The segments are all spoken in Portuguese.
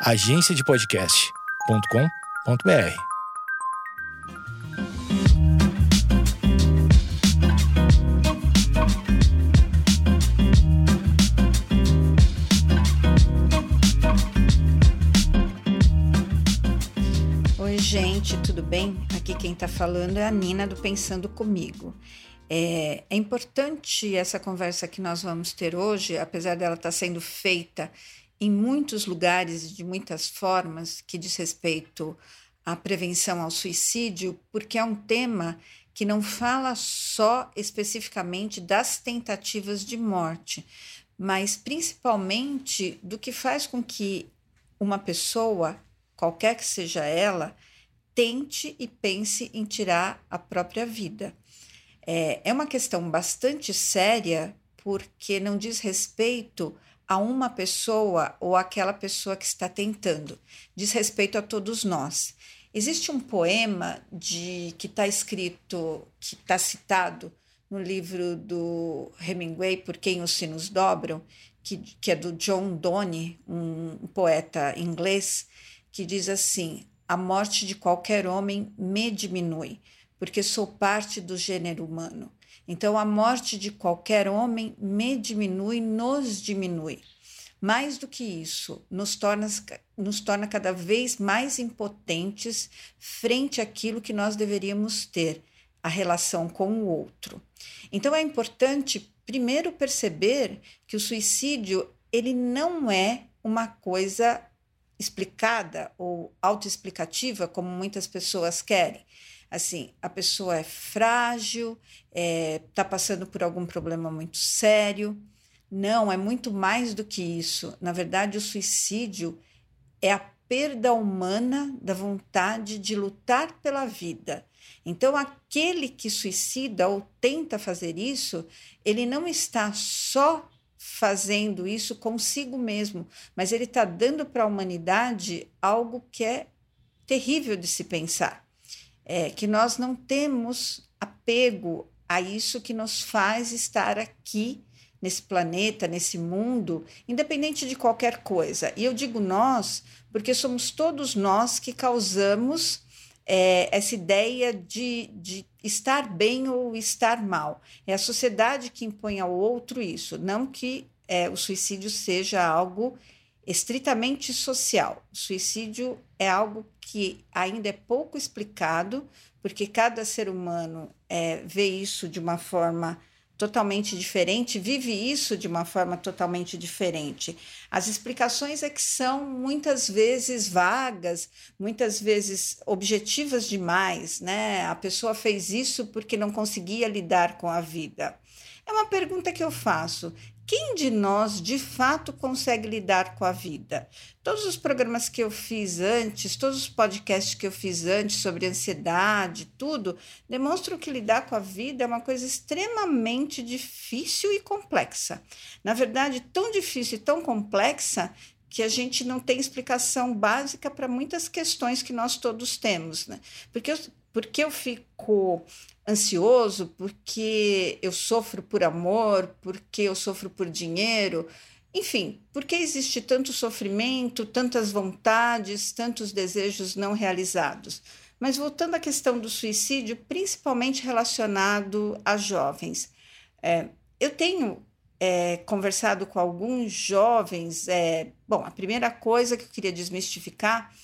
agenciadepodcast.com.br. Oi, gente, tudo bem? Aqui quem está falando é a Nina do Pensando Comigo. É, é, importante essa conversa que nós vamos ter hoje, apesar dela estar tá sendo feita em muitos lugares, de muitas formas, que diz respeito à prevenção ao suicídio, porque é um tema que não fala só especificamente das tentativas de morte, mas principalmente do que faz com que uma pessoa, qualquer que seja ela, tente e pense em tirar a própria vida. É, é uma questão bastante séria, porque não diz respeito a uma pessoa ou aquela pessoa que está tentando, diz respeito a todos nós. Existe um poema de que está escrito, que está citado no livro do Hemingway, Por Quem os Sinos Dobram, que, que é do John Donne, um, poeta inglês, que diz assim: A morte de qualquer homem me diminui, porque sou parte do gênero humano. Então, a morte de qualquer homem me diminui, nos diminui. Mais do que isso, nos torna, nos torna cada vez mais impotentes frente àquilo que nós deveríamos ter, a relação com o outro. Então, é importante, primeiro, perceber que o suicídio ele não é uma coisa explicada ou autoexplicativa, como muitas pessoas querem assim, a pessoa é frágil, está é, tá passando por algum problema muito sério. Não, é muito mais do que isso. Na verdade, o suicídio é a perda humana da vontade de lutar pela vida. Então, aquele que suicida ou tenta fazer isso, ele não está só fazendo isso consigo mesmo, mas ele está dando para a humanidade algo que é terrível de se pensar é, que nós não temos apego a isso que nos faz estar aqui nesse planeta, nesse mundo, independente de qualquer coisa. E eu digo nós, porque somos todos nós que causamos é, essa ideia de, de estar bem ou estar mal. É a sociedade que impõe ao outro isso, não que é, o suicídio seja algo estritamente social. O suicídio é algo que ainda é pouco explicado, porque cada ser humano é, vê isso de uma forma totalmente diferente, vive isso de uma forma totalmente diferente. As explicações é que são muitas vezes vagas, muitas vezes objetivas demais, né? A pessoa fez isso porque não conseguia lidar com a vida. É uma pergunta que eu faço. Quem de nós de fato consegue lidar com a vida? Todos os programas que eu fiz antes, todos os podcasts que eu fiz antes sobre ansiedade, tudo, demonstram que lidar com a vida é uma coisa extremamente difícil e complexa. Na verdade, tão difícil e tão complexa que a gente não tem explicação básica para muitas questões que nós todos temos, né? Porque porque eu fico ansioso, porque eu sofro por amor, porque eu sofro por dinheiro, enfim, porque existe tanto sofrimento, tantas vontades, tantos desejos não realizados. Mas voltando à questão do suicídio, principalmente relacionado a jovens, é, eu tenho é, conversado com alguns jovens. É, bom, a primeira coisa que eu queria desmistificar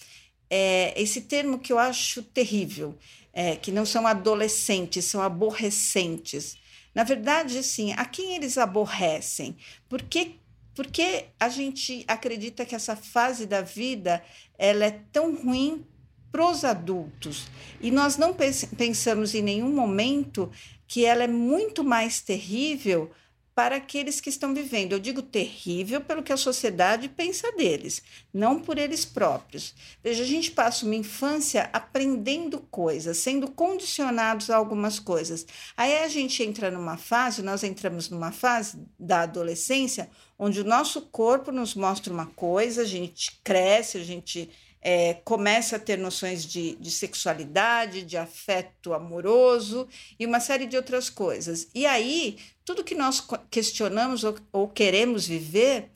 é esse termo que eu acho terrível é, que não são adolescentes, são aborrecentes. Na verdade, assim, a quem eles aborrecem? Por que, porque a gente acredita que essa fase da vida ela é tão ruim para os adultos e nós não pensamos em nenhum momento que ela é muito mais terrível para aqueles que estão vivendo. Eu digo terrível pelo que a sociedade pensa deles, não por eles próprios. Veja, a gente passa uma infância aprendendo coisas, sendo condicionados a algumas coisas. Aí a gente entra numa fase, nós entramos numa fase da adolescência, onde o nosso corpo nos mostra uma coisa, a gente cresce, a gente é, começa a ter noções de, de sexualidade, de afeto amoroso e uma série de outras coisas. E aí, tudo que nós questionamos ou, ou queremos viver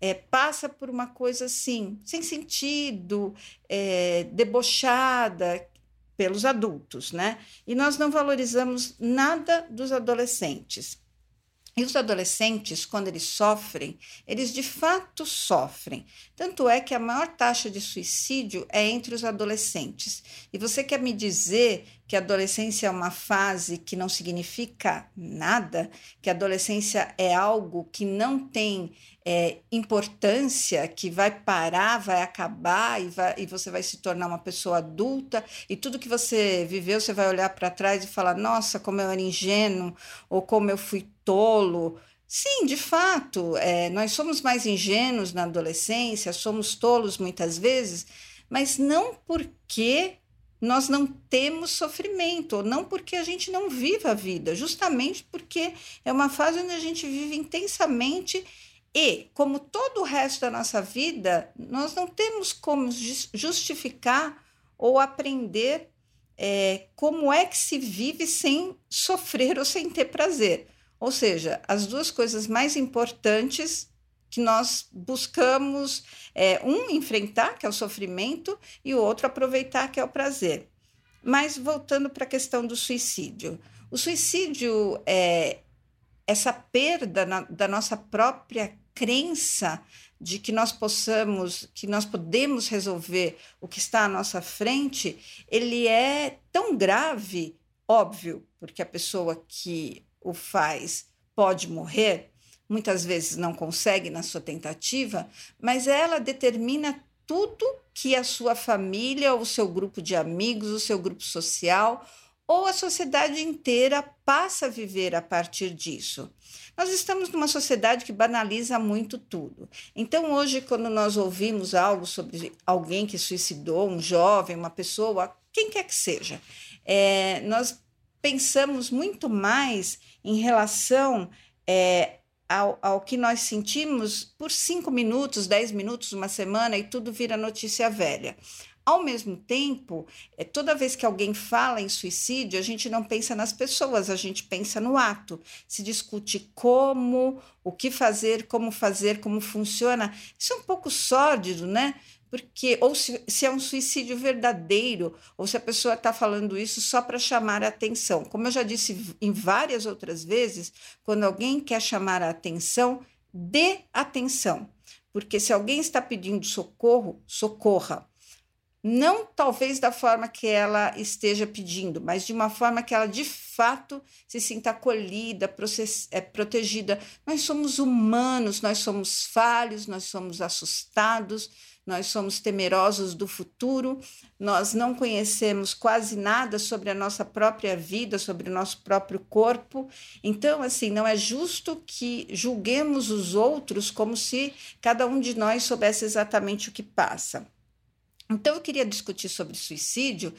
é, passa por uma coisa assim, sem sentido, é, debochada pelos adultos, né? E nós não valorizamos nada dos adolescentes. E os adolescentes, quando eles sofrem, eles de fato sofrem. Tanto é que a maior taxa de suicídio é entre os adolescentes. E você quer me dizer que a adolescência é uma fase que não significa nada, que a adolescência é algo que não tem é, importância, que vai parar, vai acabar e, vai, e você vai se tornar uma pessoa adulta e tudo que você viveu, você vai olhar para trás e falar: nossa, como eu era ingênuo, ou como eu fui tolo. Sim, de fato, é, nós somos mais ingênuos na adolescência, somos tolos muitas vezes, mas não porque nós não temos sofrimento, não porque a gente não vive a vida, justamente porque é uma fase onde a gente vive intensamente e, como todo o resto da nossa vida, nós não temos como justificar ou aprender é, como é que se vive sem sofrer ou sem ter prazer. Ou seja, as duas coisas mais importantes que nós buscamos é, um enfrentar, que é o sofrimento, e o outro aproveitar, que é o prazer. Mas voltando para a questão do suicídio. O suicídio é essa perda na, da nossa própria crença de que nós possamos, que nós podemos resolver o que está à nossa frente, ele é tão grave, óbvio, porque a pessoa que o faz pode morrer, muitas vezes não consegue na sua tentativa, mas ela determina tudo que a sua família, o seu grupo de amigos, o seu grupo social ou a sociedade inteira passa a viver a partir disso. Nós estamos numa sociedade que banaliza muito tudo. Então, hoje, quando nós ouvimos algo sobre alguém que suicidou, um jovem, uma pessoa, quem quer que seja, é, nós pensamos muito mais em relação é, ao, ao que nós sentimos por cinco minutos, dez minutos, uma semana e tudo vira notícia velha. Ao mesmo tempo, é, toda vez que alguém fala em suicídio, a gente não pensa nas pessoas, a gente pensa no ato. Se discute como, o que fazer, como fazer, como funciona. Isso é um pouco sórdido, né? Porque ou se, se, é um suicídio verdadeiro, ou se a pessoa está falando isso só para chamar a atenção. Como eu já disse em várias outras vezes, quando alguém quer chamar a atenção, dê atenção. Porque se alguém está pedindo socorro, socorra. Não talvez da forma que ela esteja pedindo, mas de uma forma que ela de fato se sinta acolhida, é, protegida. Nós somos humanos, nós somos falhos, nós somos assustados, nós somos temerosos do futuro, nós não conhecemos quase nada sobre a nossa própria vida, sobre o nosso próprio corpo. Então, assim, não é justo que julguemos os outros como se cada um de nós soubesse exatamente o que passa. Então, eu queria discutir sobre suicídio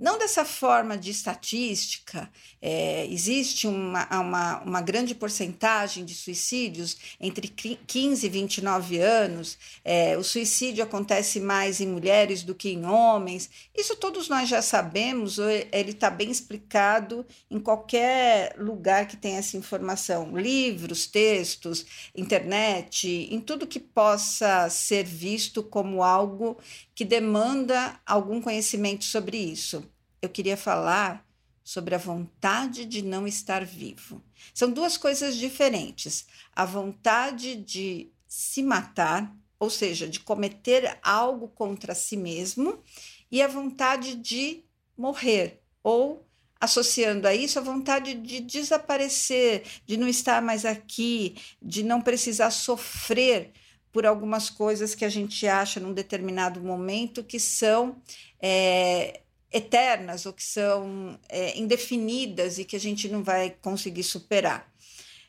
não dessa forma de estatística, é, existe uma, uma, uma, grande porcentagem de suicídios entre 15 e 29 anos, é, o suicídio acontece mais em mulheres do que em homens, isso todos nós já sabemos, ele está bem explicado em qualquer lugar que tenha essa informação, livros, textos, internet, em tudo que possa ser visto como algo que demanda algum conhecimento sobre isso eu queria falar sobre a vontade de não estar vivo. São duas coisas diferentes. A vontade de se matar, ou seja, de cometer algo contra si mesmo, e a vontade de morrer, ou associando a isso a vontade de desaparecer, de não estar mais aqui, de não precisar sofrer por algumas coisas que a gente acha num determinado momento que são é, eternas ou que são é, indefinidas e que a gente não vai conseguir superar.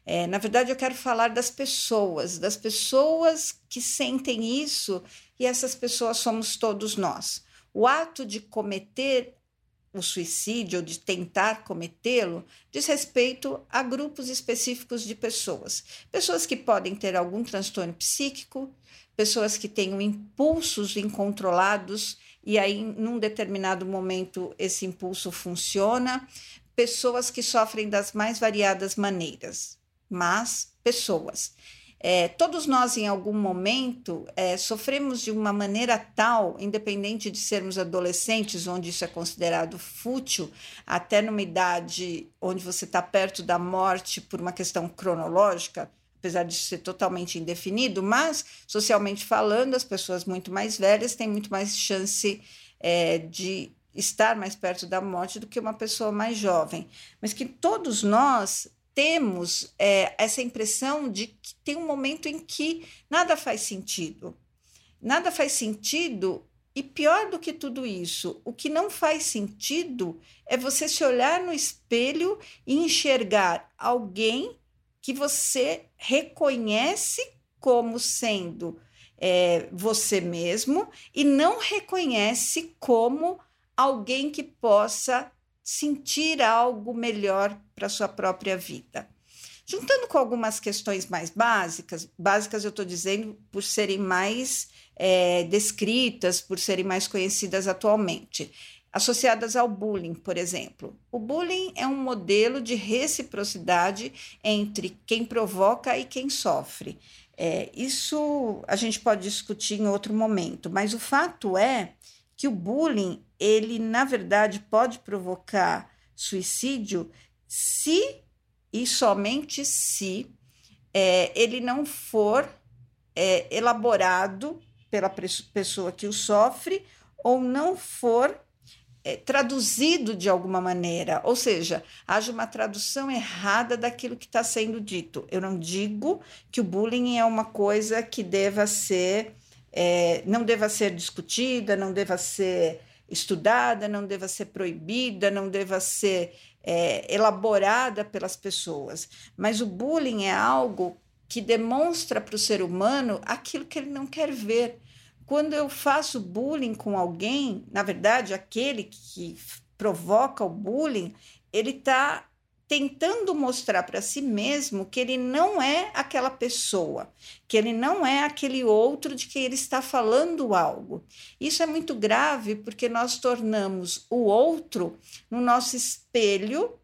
É, na verdade, eu quero falar das pessoas, das pessoas que sentem isso, e essas pessoas somos todos nós. O ato de cometer o suicídio ou de tentar cometê-lo diz respeito a grupos específicos de pessoas. Pessoas que podem ter algum transtorno psíquico, pessoas que tenham impulsos incontrolados e aí, num determinado momento, esse impulso funciona. Pessoas que sofrem das mais variadas maneiras, mas pessoas. É, todos nós, em algum momento, é, sofremos de uma maneira tal, independente de sermos adolescentes, onde isso é considerado fútil, até numa idade onde você está perto da morte por uma questão cronológica, apesar de ser totalmente indefinido, mas, socialmente falando, as pessoas muito mais velhas têm muito mais chance é, de estar mais perto da morte do que uma pessoa mais jovem. Mas que todos nós temos é, essa impressão de que tem um momento em que nada faz sentido. Nada faz sentido, e pior do que tudo isso, o que não faz sentido é você se olhar no espelho e enxergar alguém que você reconhece como sendo é, você mesmo e não reconhece como alguém que possa sentir algo melhor para sua própria vida. Juntando com algumas questões mais básicas, básicas eu estou dizendo por serem mais é, descritas, por serem mais conhecidas atualmente, associadas ao bullying, por exemplo. O bullying é um modelo de reciprocidade entre quem provoca e quem sofre. É, isso a gente pode discutir em outro momento, mas o fato é que o bullying, ele na verdade pode provocar suicídio se e somente se é, ele não for é, elaborado pela pessoa que o sofre ou não for é, traduzido de alguma maneira, ou seja, haja uma tradução errada daquilo que está sendo dito. Eu não digo que o bullying é uma coisa que deva ser é, não deva ser discutida, não deva ser estudada, não deva ser proibida, não deva ser é, elaborada pelas pessoas. Mas o bullying é algo que demonstra para o ser humano aquilo que ele não quer ver. Quando eu faço bullying com alguém, na verdade, aquele que provoca o bullying, ele está tentando mostrar para si mesmo que ele não é aquela pessoa, que ele não é aquele outro de que ele está falando algo. Isso é muito grave porque nós tornamos o outro no nosso espelho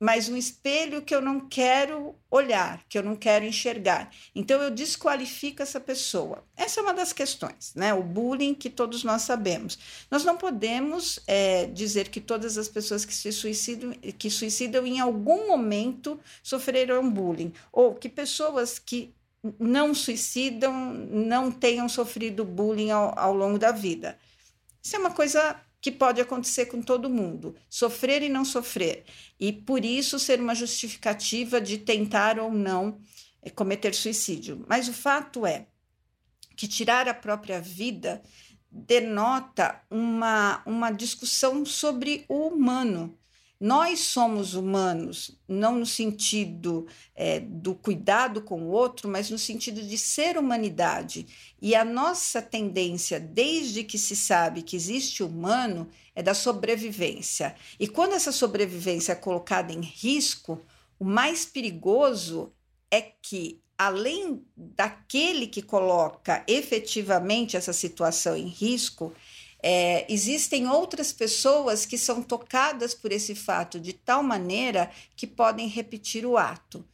mas um espelho que eu não quero olhar, que eu não quero enxergar. Então eu desqualifico essa pessoa. Essa é uma das questões, né? O bullying que todos nós sabemos. Nós não podemos é, dizer que todas as pessoas que se suicidam, que suicidam em algum momento sofreram bullying, ou que pessoas que não suicidam não tenham sofrido bullying ao, ao longo da vida. Isso é uma coisa que pode acontecer com todo mundo, sofrer e não sofrer, e por isso ser uma justificativa de tentar ou não eh, cometer suicídio. Mas o fato é que tirar a própria vida denota uma, uma discussão sobre o humano, nós somos humanos, não no sentido é, do cuidado com o outro, mas no sentido de ser humanidade. E a nossa tendência, desde que se sabe que existe humano, é da sobrevivência. E quando essa sobrevivência é colocada em risco, o mais perigoso é que, além daquele que coloca efetivamente essa situação em risco, é, existem outras pessoas que são tocadas por esse fato de tal maneira que podem repetir o ato.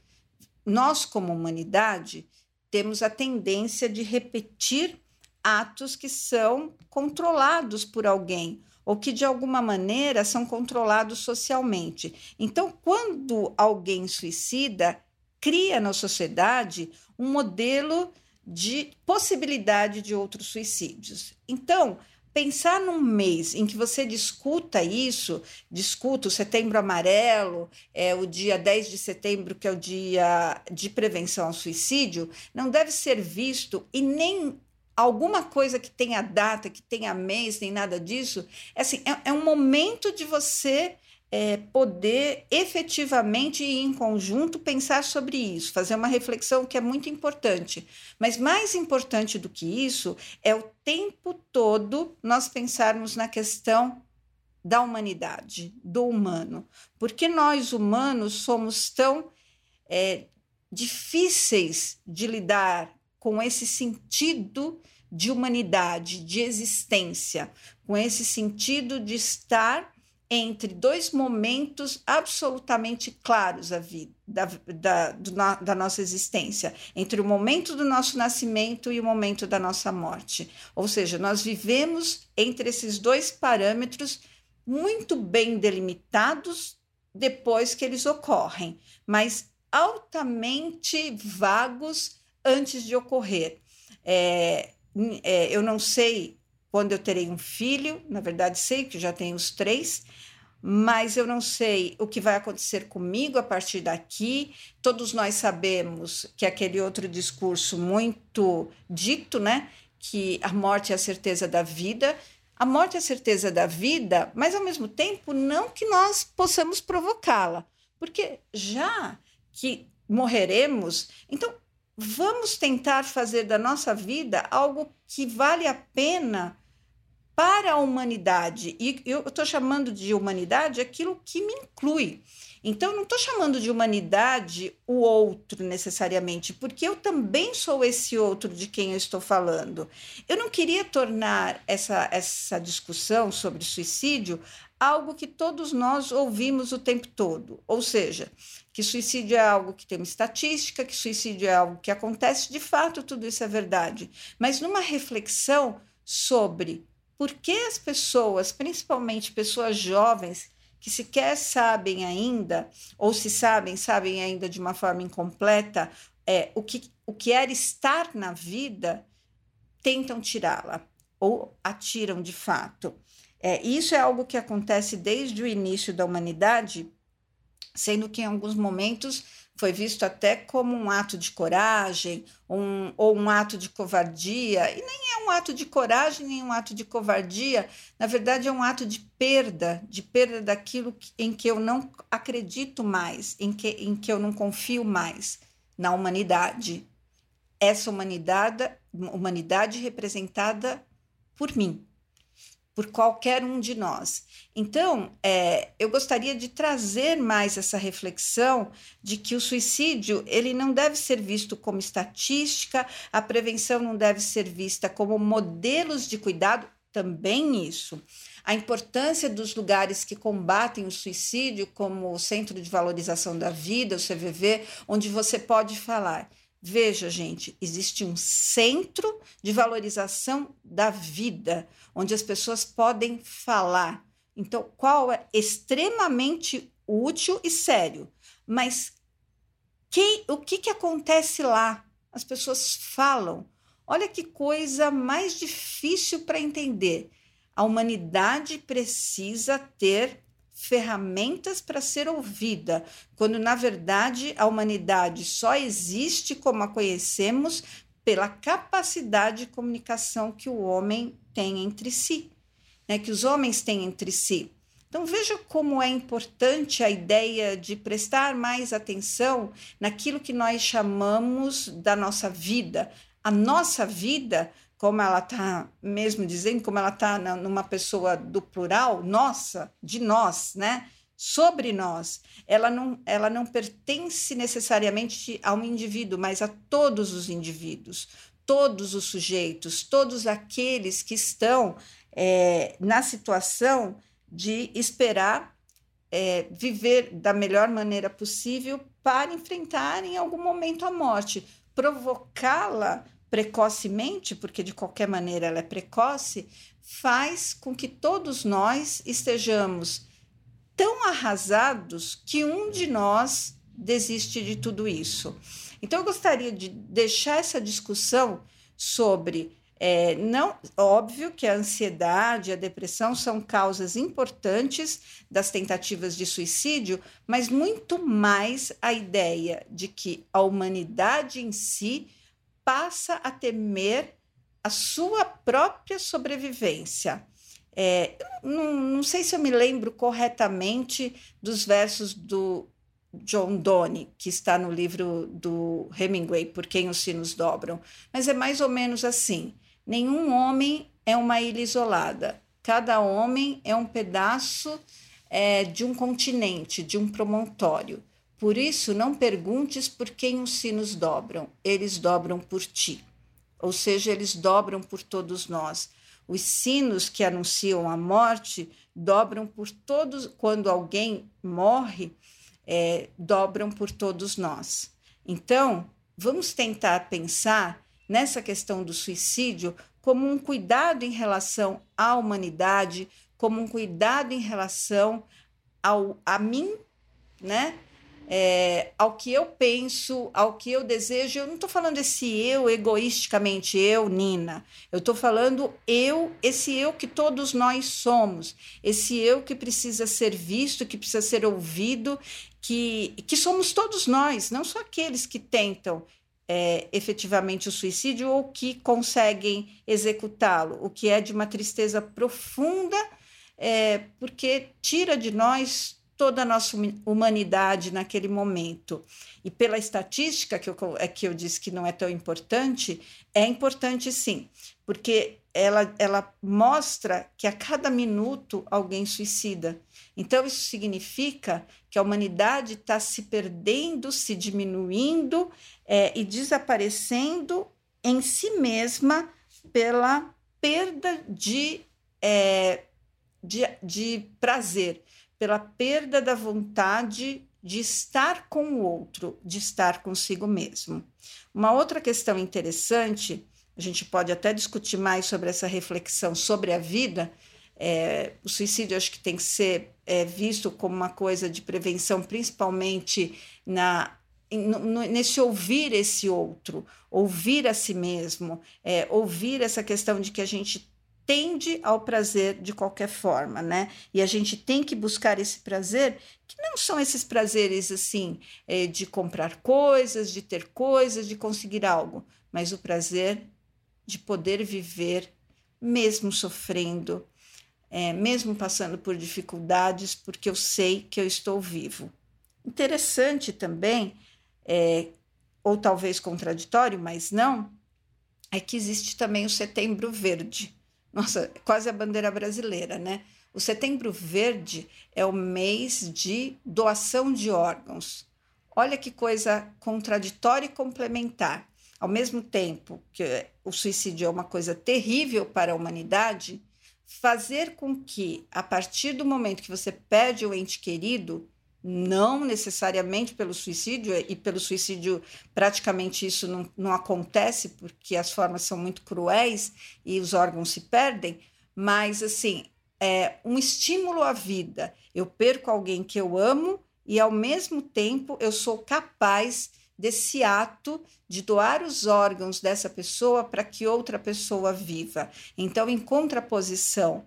Nós, como humanidade, temos a tendência de repetir atos que são controlados por alguém ou que de alguma maneira são controlados socialmente. Então, quando alguém suicida, cria na sociedade um modelo de possibilidade de outros suicídios. Então, pensar num mês em que você discuta isso, discuta o setembro amarelo, é o dia 10 de setembro, que é o dia de prevenção ao suicídio, não deve ser visto e nem alguma coisa que tenha data, que tenha mês, nem nada disso. É, assim, é, é um momento de você é, poder efetivamente e em conjunto pensar sobre isso, fazer uma reflexão que é muito importante. Mas mais importante do que isso é o tempo todo nós pensarmos na questão da humanidade, do humano. Porque nós, humanos, somos tão é, difíceis de lidar com esse sentido de humanidade, de existência, com esse sentido de estar entre dois momentos absolutamente claros da, vida, da, da, da nossa existência, entre o momento do nosso nascimento e o momento da nossa morte. Ou seja, nós vivemos entre esses dois parâmetros muito bem delimitados depois que eles ocorrem, mas altamente vagos antes de ocorrer. É, é, eu não sei quando eu terei um filho, na verdade sei que já tenho os três, mas eu não sei o que vai acontecer comigo a partir daqui. Todos nós sabemos que aquele outro discurso muito dito, né, que a morte é a certeza da vida. A morte é a certeza da vida, mas ao mesmo tempo não que nós possamos provocá-la, porque já que morreremos, então vamos tentar fazer da nossa vida algo que vale a pena para a humanidade. E eu estou chamando de humanidade aquilo que me inclui. Então, não estou chamando de humanidade o outro necessariamente, porque eu também sou esse outro de quem eu estou falando. Eu não queria tornar essa, essa discussão sobre suicídio algo que todos nós ouvimos o tempo todo. Ou seja, que suicídio é algo que tem uma estatística, que suicídio é algo que acontece, de fato, tudo isso é verdade. Mas numa reflexão sobre por que as pessoas, principalmente pessoas jovens, que sequer sabem ainda, ou se sabem, sabem ainda de uma forma incompleta, é, o, que, o que era estar na vida, tentam tirá-la, ou atiram de fato. É, isso é algo que acontece desde o início da humanidade, sendo que em alguns momentos foi visto até como um ato de coragem um, ou um ato de covardia, e nem é um ato de coragem nem um ato de covardia, na verdade é um ato de perda, de perda daquilo em que eu não acredito mais, em que, em que eu não confio mais na humanidade. Essa humanidade, humanidade representada por mim por qualquer um de nós. Então, é, eu gostaria de trazer mais essa reflexão de que o suicídio ele não deve ser visto como estatística, a prevenção não deve ser vista como modelos de cuidado, também isso. A importância dos lugares que combatem o suicídio, como o Centro de Valorização da Vida, o CVV, onde você pode falar Veja, gente, existe um centro de valorização da vida, onde as pessoas podem falar. Então, qual é extremamente útil e sério. Mas que, o que, que acontece lá? As pessoas falam. Olha que coisa mais difícil para entender. A humanidade precisa ter ferramentas para ser ouvida, quando na verdade a humanidade só existe como a conhecemos pela capacidade de comunicação que o homem tem entre si, né, que os homens têm entre si. Então veja como é importante a ideia de prestar mais atenção naquilo que nós chamamos da nossa vida. A nossa vida como ela está mesmo dizendo, como ela está numa pessoa do plural, nossa, de nós, né? Sobre nós, ela não, ela não pertence necessariamente a um indivíduo, mas a todos os indivíduos, todos os sujeitos, todos aqueles que estão é, na situação de esperar é, viver da melhor maneira possível para enfrentar em algum momento a morte, provocá-la precocemente, porque de qualquer maneira ela é precoce, faz com que todos nós estejamos tão arrasados que um de nós desiste de tudo isso. Então, eu gostaria de deixar essa discussão sobre. É, não óbvio que a ansiedade, a depressão são causas importantes das tentativas de suicídio, mas muito mais a ideia de que a humanidade em si passa a temer a sua própria sobrevivência. É, não, não, sei se eu me lembro corretamente dos versos do John Donne, que está no livro do Hemingway, Por Quem os Sinos Dobram, mas é mais ou menos assim: nenhum homem é uma ilha isolada, cada homem é um pedaço é, de um continente, de um promontório. Por isso, não perguntes por quem os sinos dobram, eles dobram por ti. Ou seja, eles dobram por todos nós. Os sinos que anunciam a morte dobram por todos, quando alguém morre, é, dobram por todos nós. Então, vamos tentar pensar nessa questão do suicídio como um cuidado em relação à humanidade, como um cuidado em relação ao, a mim, né? É, ao que eu penso, ao que eu desejo. Eu não estou falando esse eu egoisticamente, eu, Nina. Eu estou falando eu, esse eu que todos nós somos, esse eu que precisa ser visto, que precisa ser ouvido, que, que somos todos nós, não só aqueles que tentam é, efetivamente o suicídio ou que conseguem executá-lo, o que é de uma tristeza profunda, é, porque tira de nós toda a nossa humanidade naquele momento. E pela estatística, que eu, é que eu disse que não é tão importante, é importante sim, porque ela, ela mostra que a cada minuto alguém suicida. Então, isso significa que a humanidade está se perdendo, se diminuindo é, e desaparecendo em si mesma pela perda de, é, de, de prazer, pela perda da vontade de estar com o outro, de estar consigo mesmo. Uma outra questão interessante, a gente pode até discutir mais sobre essa reflexão sobre a vida. É, o suicídio acho que tem que ser é, visto como uma coisa de prevenção, principalmente na nesse ouvir esse outro, ouvir a si mesmo, é, ouvir essa questão de que a gente tende ao prazer de qualquer forma, né? E a gente tem que buscar esse prazer, que não são esses prazeres assim, é, de comprar coisas, de ter coisas, de conseguir algo, mas o prazer de poder viver mesmo sofrendo, é, mesmo passando por dificuldades, porque eu sei que eu estou vivo. Interessante também, é, ou talvez contraditório, mas não, é que existe também o Setembro Verde nossa, quase a bandeira brasileira, né? O Setembro Verde é o mês de doação de órgãos. Olha que coisa contraditória e complementar. Ao mesmo tempo que o suicídio é uma coisa terrível para a humanidade, fazer com que, a partir do momento que você perde o ente querido, não necessariamente pelo suicídio, e pelo suicídio praticamente isso não, não acontece, porque as formas são muito cruéis e os órgãos se perdem, mas assim, é um estímulo à vida. Eu perco alguém que eu amo e, ao mesmo tempo, eu sou capaz desse ato de doar os órgãos dessa pessoa para que outra pessoa viva. Então, em contraposição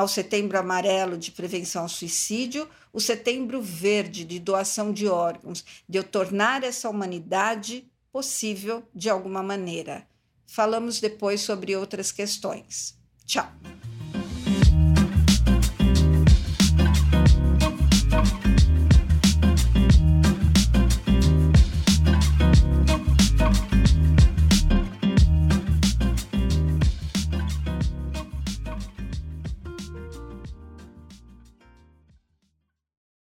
ao Setembro Amarelo de prevenção ao suicídio, o Setembro Verde de doação de órgãos, de eu tornar essa humanidade possível de alguma maneira. Falamos depois sobre outras questões. Tchau!